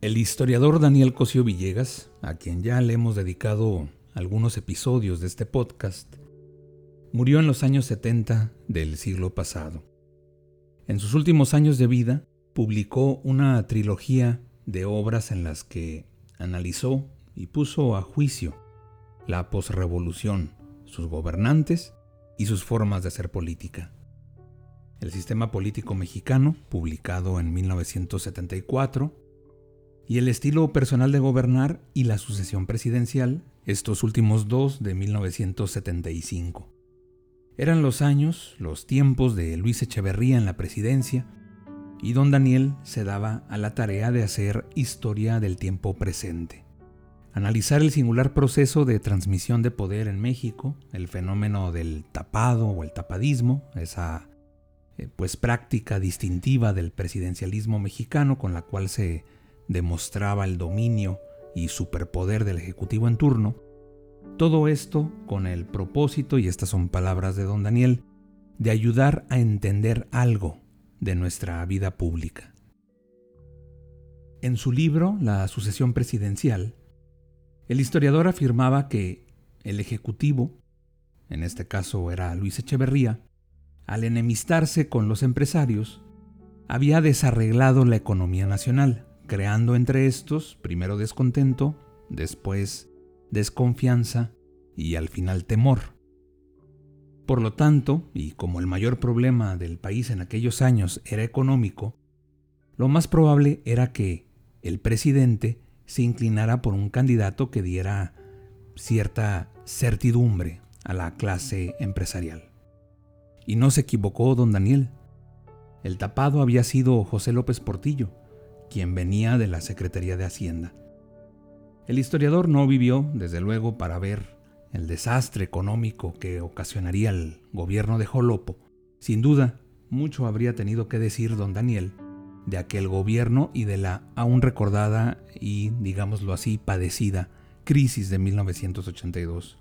El historiador Daniel Cosío Villegas, a quien ya le hemos dedicado algunos episodios de este podcast, murió en los años 70 del siglo pasado. En sus últimos años de vida, publicó una trilogía de obras en las que analizó y puso a juicio la posrevolución, sus gobernantes y sus formas de hacer política. El sistema político mexicano, publicado en 1974, y el estilo personal de gobernar y la sucesión presidencial, estos últimos dos de 1975. Eran los años, los tiempos de Luis Echeverría en la presidencia, y don Daniel se daba a la tarea de hacer historia del tiempo presente. Analizar el singular proceso de transmisión de poder en México, el fenómeno del tapado o el tapadismo, esa eh, pues práctica distintiva del presidencialismo mexicano con la cual se demostraba el dominio y superpoder del Ejecutivo en turno, todo esto con el propósito, y estas son palabras de don Daniel, de ayudar a entender algo de nuestra vida pública. En su libro La sucesión presidencial, el historiador afirmaba que el Ejecutivo, en este caso era Luis Echeverría, al enemistarse con los empresarios, había desarreglado la economía nacional creando entre estos primero descontento, después desconfianza y al final temor. Por lo tanto, y como el mayor problema del país en aquellos años era económico, lo más probable era que el presidente se inclinara por un candidato que diera cierta certidumbre a la clase empresarial. Y no se equivocó don Daniel. El tapado había sido José López Portillo, quien venía de la Secretaría de Hacienda. El historiador no vivió, desde luego, para ver el desastre económico que ocasionaría el gobierno de Jolopo. Sin duda, mucho habría tenido que decir don Daniel de aquel gobierno y de la aún recordada y, digámoslo así, padecida crisis de 1982.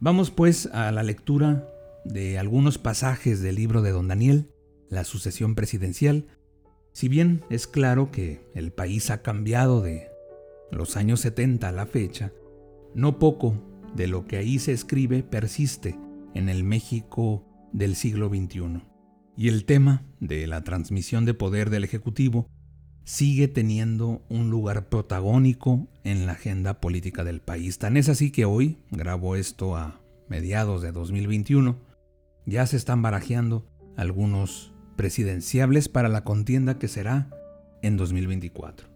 Vamos pues a la lectura de algunos pasajes del libro de don Daniel, La sucesión presidencial, si bien es claro que el país ha cambiado de los años 70 a la fecha, no poco de lo que ahí se escribe persiste en el México del siglo XXI. Y el tema de la transmisión de poder del Ejecutivo sigue teniendo un lugar protagónico en la agenda política del país. Tan es así que hoy, grabo esto a mediados de 2021, ya se están barajeando algunos presidenciables para la contienda que será en 2024.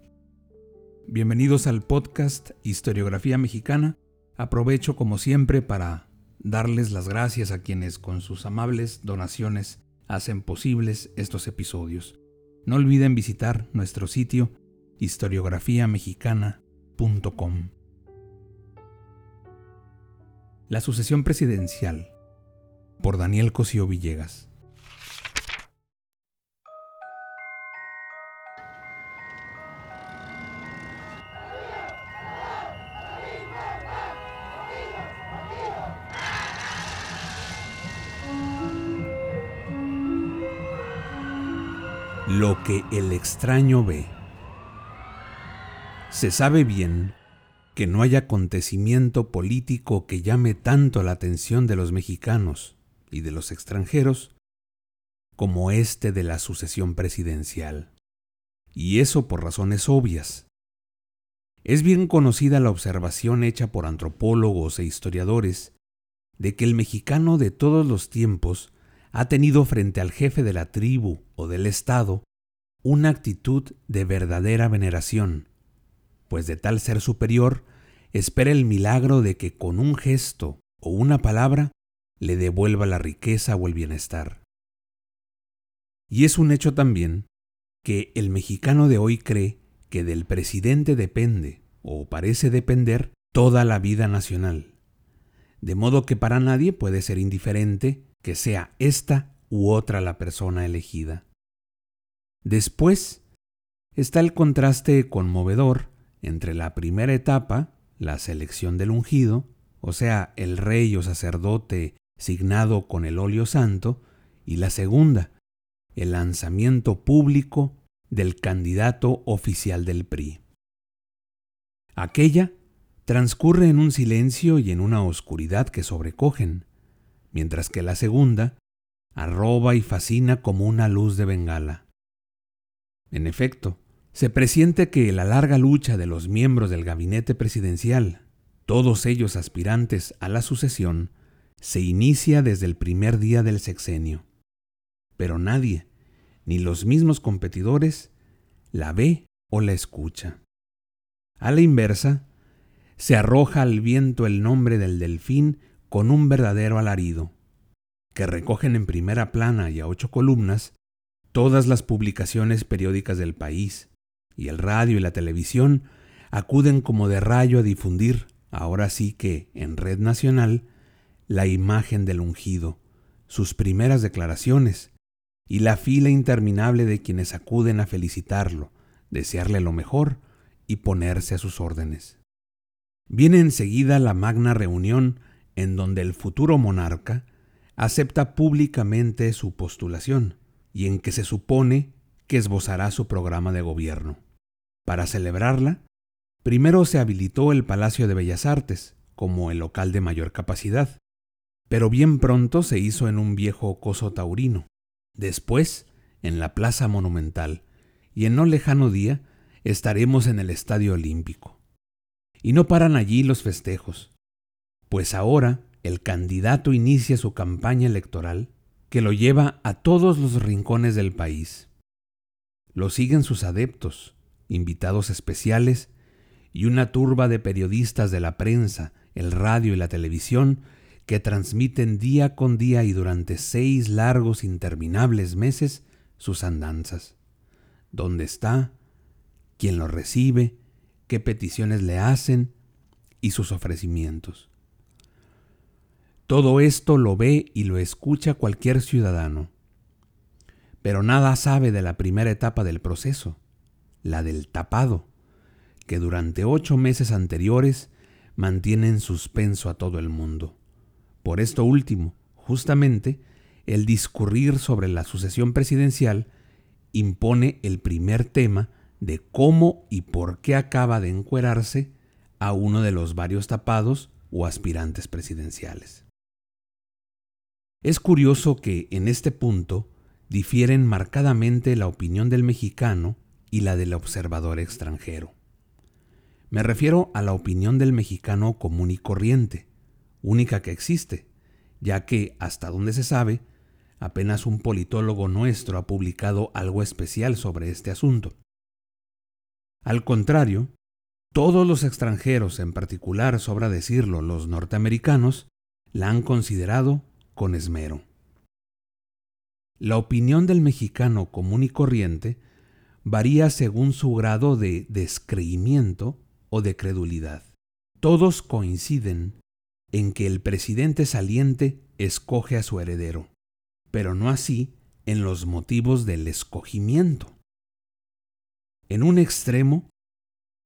Bienvenidos al podcast Historiografía Mexicana. Aprovecho como siempre para darles las gracias a quienes con sus amables donaciones hacen posibles estos episodios. No olviden visitar nuestro sitio historiografiamexicana.com. La sucesión presidencial por Daniel Cosío Villegas. Lo que el extraño ve. Se sabe bien que no hay acontecimiento político que llame tanto la atención de los mexicanos y de los extranjeros como este de la sucesión presidencial. Y eso por razones obvias. Es bien conocida la observación hecha por antropólogos e historiadores de que el mexicano de todos los tiempos ha tenido frente al jefe de la tribu o del Estado una actitud de verdadera veneración, pues de tal ser superior espera el milagro de que con un gesto o una palabra le devuelva la riqueza o el bienestar. Y es un hecho también que el mexicano de hoy cree que del presidente depende, o parece depender, toda la vida nacional. De modo que para nadie puede ser indiferente que sea esta u otra la persona elegida. Después está el contraste conmovedor entre la primera etapa, la selección del ungido, o sea, el rey o sacerdote signado con el óleo santo, y la segunda, el lanzamiento público del candidato oficial del PRI. Aquella transcurre en un silencio y en una oscuridad que sobrecogen, mientras que la segunda arroba y fascina como una luz de bengala. En efecto, se presiente que la larga lucha de los miembros del gabinete presidencial, todos ellos aspirantes a la sucesión, se inicia desde el primer día del sexenio. Pero nadie, ni los mismos competidores, la ve o la escucha. A la inversa, se arroja al viento el nombre del delfín con un verdadero alarido, que recogen en primera plana y a ocho columnas todas las publicaciones periódicas del país, y el radio y la televisión acuden como de rayo a difundir, ahora sí que en red nacional, la imagen del ungido, sus primeras declaraciones y la fila interminable de quienes acuden a felicitarlo, desearle lo mejor y ponerse a sus órdenes. Viene enseguida la magna reunión en donde el futuro monarca acepta públicamente su postulación y en que se supone que esbozará su programa de gobierno. Para celebrarla, primero se habilitó el Palacio de Bellas Artes como el local de mayor capacidad, pero bien pronto se hizo en un viejo coso taurino, después en la Plaza Monumental, y en no lejano día estaremos en el Estadio Olímpico. Y no paran allí los festejos, pues ahora el candidato inicia su campaña electoral que lo lleva a todos los rincones del país. Lo siguen sus adeptos, invitados especiales y una turba de periodistas de la prensa, el radio y la televisión que transmiten día con día y durante seis largos interminables meses sus andanzas. ¿Dónde está? ¿Quién lo recibe? ¿Qué peticiones le hacen? Y sus ofrecimientos. Todo esto lo ve y lo escucha cualquier ciudadano pero nada sabe de la primera etapa del proceso, la del tapado, que durante ocho meses anteriores mantiene en suspenso a todo el mundo. Por esto último, justamente, el discurrir sobre la sucesión presidencial impone el primer tema de cómo y por qué acaba de encuerarse a uno de los varios tapados o aspirantes presidenciales. Es curioso que en este punto difieren marcadamente la opinión del mexicano y la del observador extranjero. Me refiero a la opinión del mexicano común y corriente, única que existe, ya que, hasta donde se sabe, apenas un politólogo nuestro ha publicado algo especial sobre este asunto. Al contrario, todos los extranjeros, en particular, sobra decirlo, los norteamericanos, la han considerado con esmero. La opinión del mexicano común y corriente varía según su grado de descreimiento o de credulidad. Todos coinciden en que el presidente saliente escoge a su heredero, pero no así en los motivos del escogimiento. En un extremo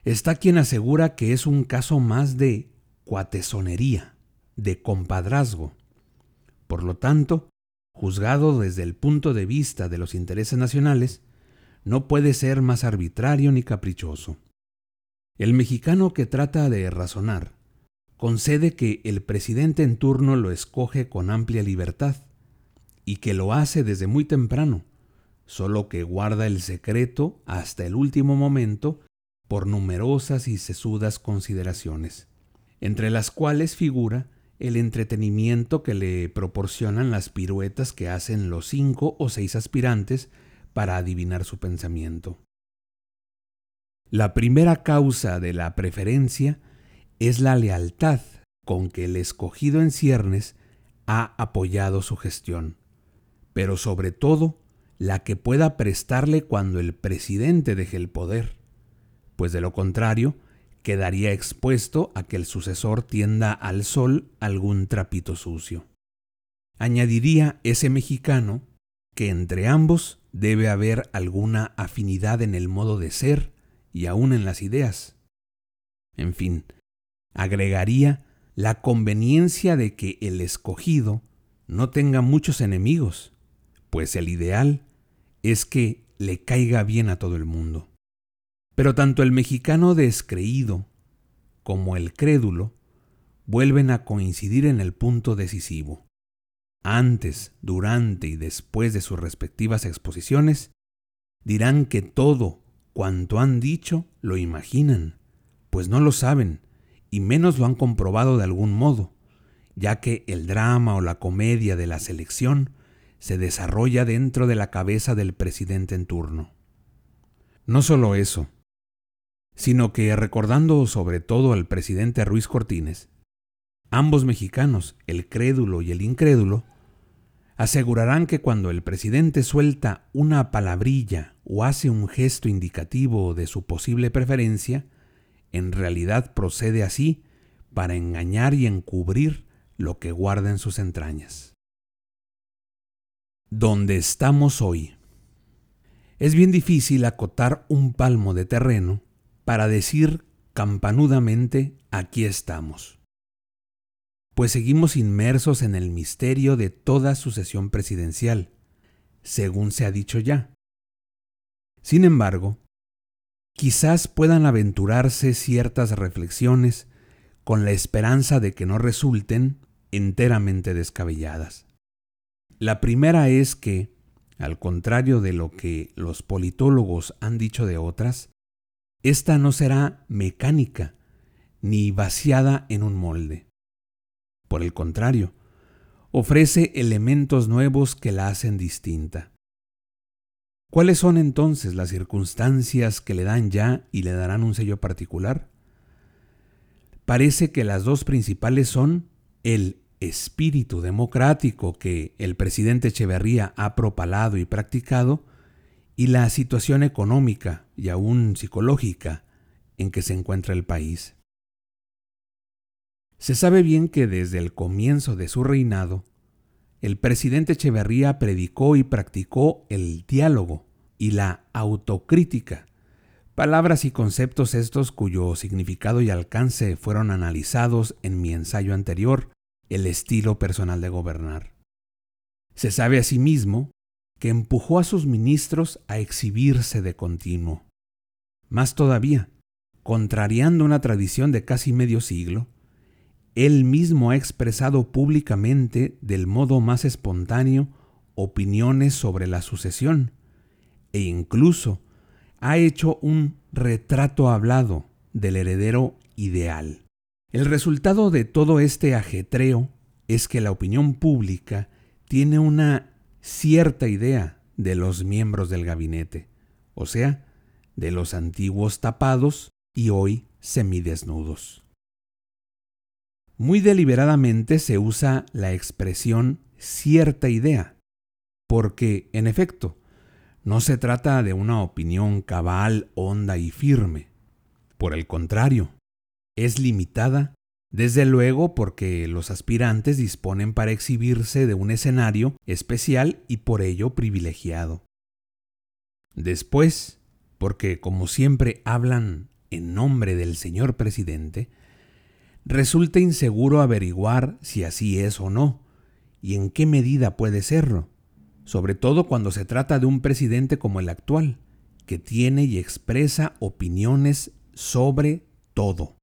está quien asegura que es un caso más de cuatesonería, de compadrazgo. Por lo tanto, juzgado desde el punto de vista de los intereses nacionales, no puede ser más arbitrario ni caprichoso. El mexicano que trata de razonar concede que el presidente en turno lo escoge con amplia libertad y que lo hace desde muy temprano, solo que guarda el secreto hasta el último momento por numerosas y sesudas consideraciones, entre las cuales figura el entretenimiento que le proporcionan las piruetas que hacen los cinco o seis aspirantes para adivinar su pensamiento. La primera causa de la preferencia es la lealtad con que el escogido en ciernes ha apoyado su gestión, pero sobre todo la que pueda prestarle cuando el presidente deje el poder, pues de lo contrario quedaría expuesto a que el sucesor tienda al sol algún trapito sucio. Añadiría ese mexicano que entre ambos debe haber alguna afinidad en el modo de ser y aún en las ideas. En fin, agregaría la conveniencia de que el escogido no tenga muchos enemigos, pues el ideal es que le caiga bien a todo el mundo. Pero tanto el mexicano descreído como el crédulo vuelven a coincidir en el punto decisivo. Antes, durante y después de sus respectivas exposiciones, dirán que todo cuanto han dicho lo imaginan, pues no lo saben, y menos lo han comprobado de algún modo, ya que el drama o la comedia de la selección se desarrolla dentro de la cabeza del presidente en turno. No solo eso, sino que recordando sobre todo al presidente Ruiz Cortines, ambos mexicanos, el crédulo y el incrédulo, asegurarán que cuando el presidente suelta una palabrilla o hace un gesto indicativo de su posible preferencia, en realidad procede así para engañar y encubrir lo que guarda en sus entrañas. Donde estamos hoy. Es bien difícil acotar un palmo de terreno para decir campanudamente aquí estamos, pues seguimos inmersos en el misterio de toda sucesión presidencial, según se ha dicho ya. Sin embargo, quizás puedan aventurarse ciertas reflexiones con la esperanza de que no resulten enteramente descabelladas. La primera es que, al contrario de lo que los politólogos han dicho de otras, esta no será mecánica ni vaciada en un molde. Por el contrario, ofrece elementos nuevos que la hacen distinta. ¿Cuáles son entonces las circunstancias que le dan ya y le darán un sello particular? Parece que las dos principales son el espíritu democrático que el presidente Echeverría ha propalado y practicado y la situación económica y aún psicológica en que se encuentra el país. Se sabe bien que desde el comienzo de su reinado, el presidente Echeverría predicó y practicó el diálogo y la autocrítica, palabras y conceptos estos cuyo significado y alcance fueron analizados en mi ensayo anterior, El estilo personal de gobernar. Se sabe asimismo que empujó a sus ministros a exhibirse de continuo. Más todavía, contrariando una tradición de casi medio siglo, él mismo ha expresado públicamente del modo más espontáneo opiniones sobre la sucesión e incluso ha hecho un retrato hablado del heredero ideal. El resultado de todo este ajetreo es que la opinión pública tiene una cierta idea de los miembros del gabinete, o sea, de los antiguos tapados y hoy semidesnudos. Muy deliberadamente se usa la expresión cierta idea, porque, en efecto, no se trata de una opinión cabal, honda y firme. Por el contrario, es limitada desde luego porque los aspirantes disponen para exhibirse de un escenario especial y por ello privilegiado. Después, porque como siempre hablan en nombre del señor presidente, resulta inseguro averiguar si así es o no, y en qué medida puede serlo, sobre todo cuando se trata de un presidente como el actual, que tiene y expresa opiniones sobre todo.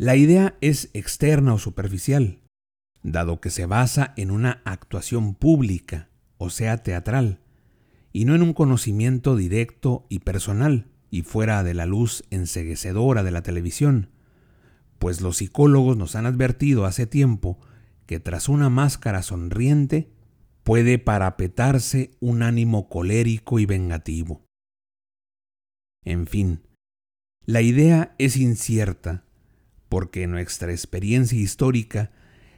La idea es externa o superficial, dado que se basa en una actuación pública, o sea, teatral, y no en un conocimiento directo y personal, y fuera de la luz enseguecedora de la televisión, pues los psicólogos nos han advertido hace tiempo que tras una máscara sonriente puede parapetarse un ánimo colérico y vengativo. En fin, la idea es incierta porque nuestra experiencia histórica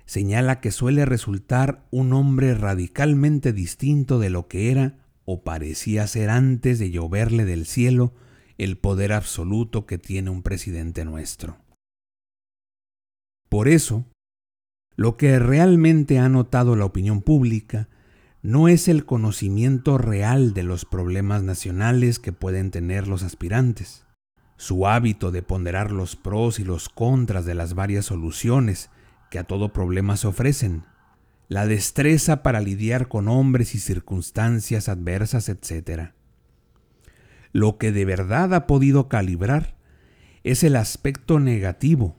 señala que suele resultar un hombre radicalmente distinto de lo que era o parecía ser antes de lloverle del cielo el poder absoluto que tiene un presidente nuestro. Por eso, lo que realmente ha notado la opinión pública no es el conocimiento real de los problemas nacionales que pueden tener los aspirantes, su hábito de ponderar los pros y los contras de las varias soluciones que a todo problema se ofrecen, la destreza para lidiar con hombres y circunstancias adversas, etc. Lo que de verdad ha podido calibrar es el aspecto negativo,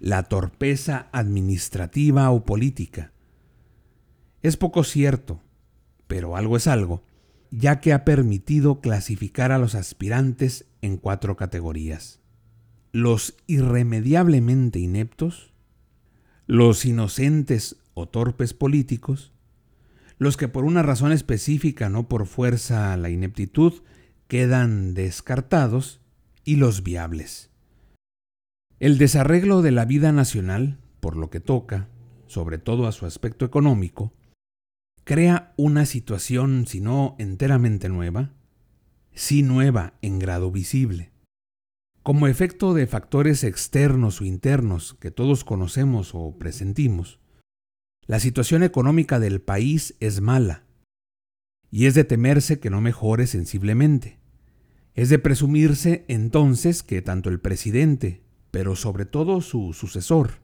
la torpeza administrativa o política. Es poco cierto, pero algo es algo, ya que ha permitido clasificar a los aspirantes en cuatro categorías. Los irremediablemente ineptos, los inocentes o torpes políticos, los que por una razón específica, no por fuerza la ineptitud, quedan descartados, y los viables. El desarreglo de la vida nacional, por lo que toca, sobre todo a su aspecto económico, crea una situación, si no enteramente nueva, sí nueva en grado visible. Como efecto de factores externos o internos que todos conocemos o presentimos, la situación económica del país es mala, y es de temerse que no mejore sensiblemente. Es de presumirse entonces que tanto el presidente pero sobre todo su sucesor,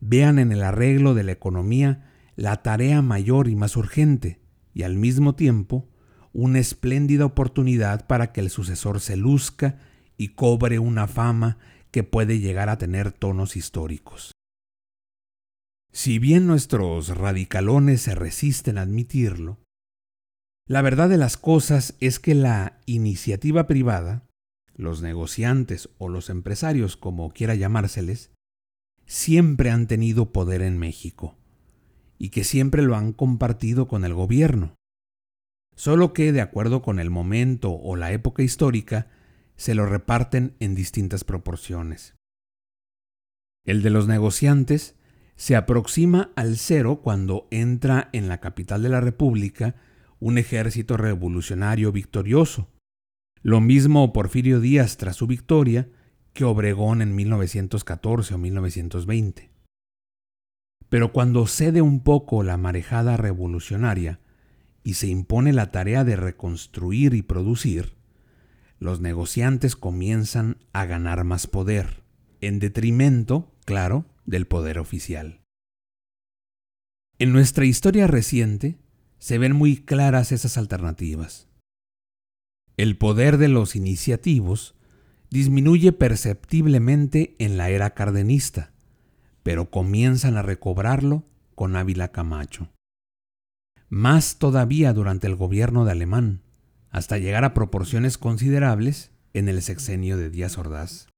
vean en el arreglo de la economía la tarea mayor y más urgente, y al mismo tiempo una espléndida oportunidad para que el sucesor se luzca y cobre una fama que puede llegar a tener tonos históricos. Si bien nuestros radicalones se resisten a admitirlo, la verdad de las cosas es que la iniciativa privada los negociantes o los empresarios, como quiera llamárseles, siempre han tenido poder en México y que siempre lo han compartido con el gobierno. Solo que, de acuerdo con el momento o la época histórica, se lo reparten en distintas proporciones. El de los negociantes se aproxima al cero cuando entra en la capital de la República un ejército revolucionario victorioso, lo mismo Porfirio Díaz tras su victoria que Obregón en 1914 o 1920. Pero cuando cede un poco la marejada revolucionaria y se impone la tarea de reconstruir y producir, los negociantes comienzan a ganar más poder, en detrimento, claro, del poder oficial. En nuestra historia reciente se ven muy claras esas alternativas. El poder de los iniciativos disminuye perceptiblemente en la era cardenista, pero comienzan a recobrarlo con Ávila Camacho. Más todavía durante el gobierno de Alemán, hasta llegar a proporciones considerables en el sexenio de Díaz Ordaz.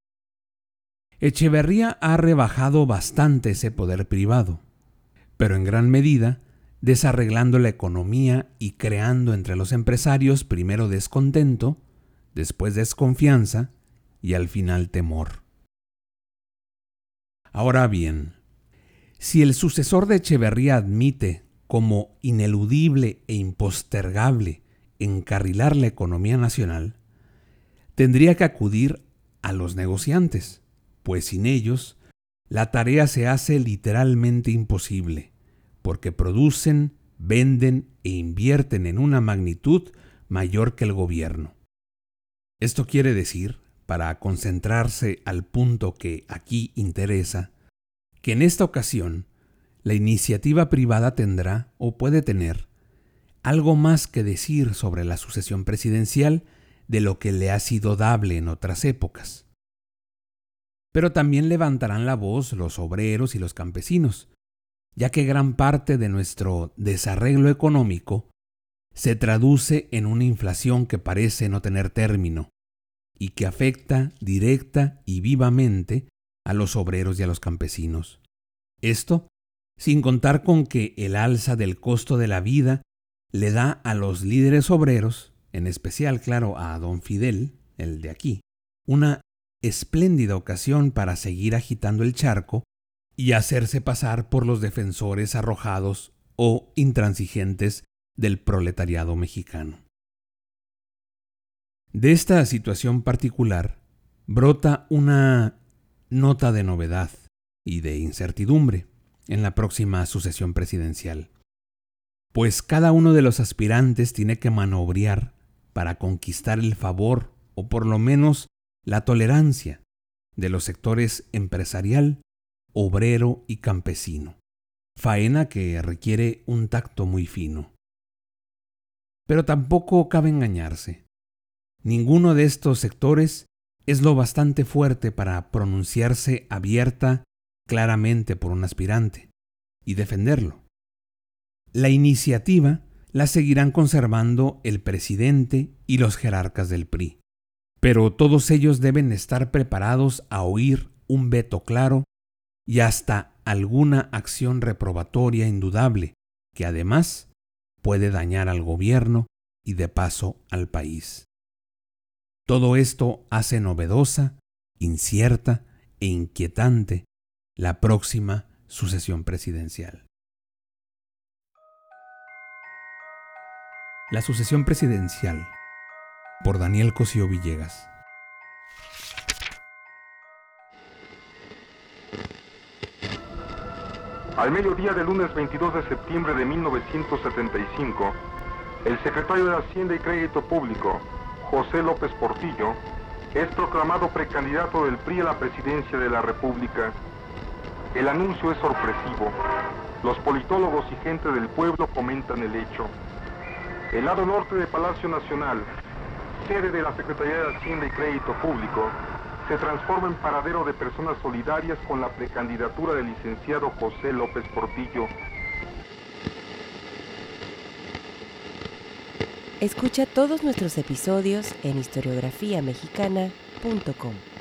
Echeverría ha rebajado bastante ese poder privado, pero en gran medida desarreglando la economía y creando entre los empresarios primero descontento, después desconfianza y al final temor. Ahora bien, si el sucesor de Echeverría admite como ineludible e impostergable encarrilar la economía nacional, tendría que acudir a los negociantes, pues sin ellos la tarea se hace literalmente imposible porque producen, venden e invierten en una magnitud mayor que el gobierno. Esto quiere decir, para concentrarse al punto que aquí interesa, que en esta ocasión la iniciativa privada tendrá o puede tener algo más que decir sobre la sucesión presidencial de lo que le ha sido dable en otras épocas. Pero también levantarán la voz los obreros y los campesinos, ya que gran parte de nuestro desarreglo económico se traduce en una inflación que parece no tener término y que afecta directa y vivamente a los obreros y a los campesinos. Esto sin contar con que el alza del costo de la vida le da a los líderes obreros, en especial, claro, a don Fidel, el de aquí, una espléndida ocasión para seguir agitando el charco y hacerse pasar por los defensores arrojados o intransigentes del proletariado mexicano. De esta situación particular brota una nota de novedad y de incertidumbre en la próxima sucesión presidencial, pues cada uno de los aspirantes tiene que manobrear para conquistar el favor o por lo menos la tolerancia de los sectores empresarial, obrero y campesino, faena que requiere un tacto muy fino. Pero tampoco cabe engañarse. Ninguno de estos sectores es lo bastante fuerte para pronunciarse abierta, claramente por un aspirante, y defenderlo. La iniciativa la seguirán conservando el presidente y los jerarcas del PRI, pero todos ellos deben estar preparados a oír un veto claro y hasta alguna acción reprobatoria indudable que además puede dañar al gobierno y de paso al país. Todo esto hace novedosa, incierta e inquietante la próxima sucesión presidencial. La sucesión presidencial por Daniel Cosío Villegas. Al mediodía del lunes 22 de septiembre de 1975, el secretario de Hacienda y Crédito Público, José López Portillo, es proclamado precandidato del PRI a la presidencia de la República. El anuncio es sorpresivo. Los politólogos y gente del pueblo comentan el hecho. El lado norte de Palacio Nacional, sede de la Secretaría de Hacienda y Crédito Público, se transforma en paradero de personas solidarias con la precandidatura del licenciado José López Portillo Escucha todos nuestros episodios en historiografiamexicana.com.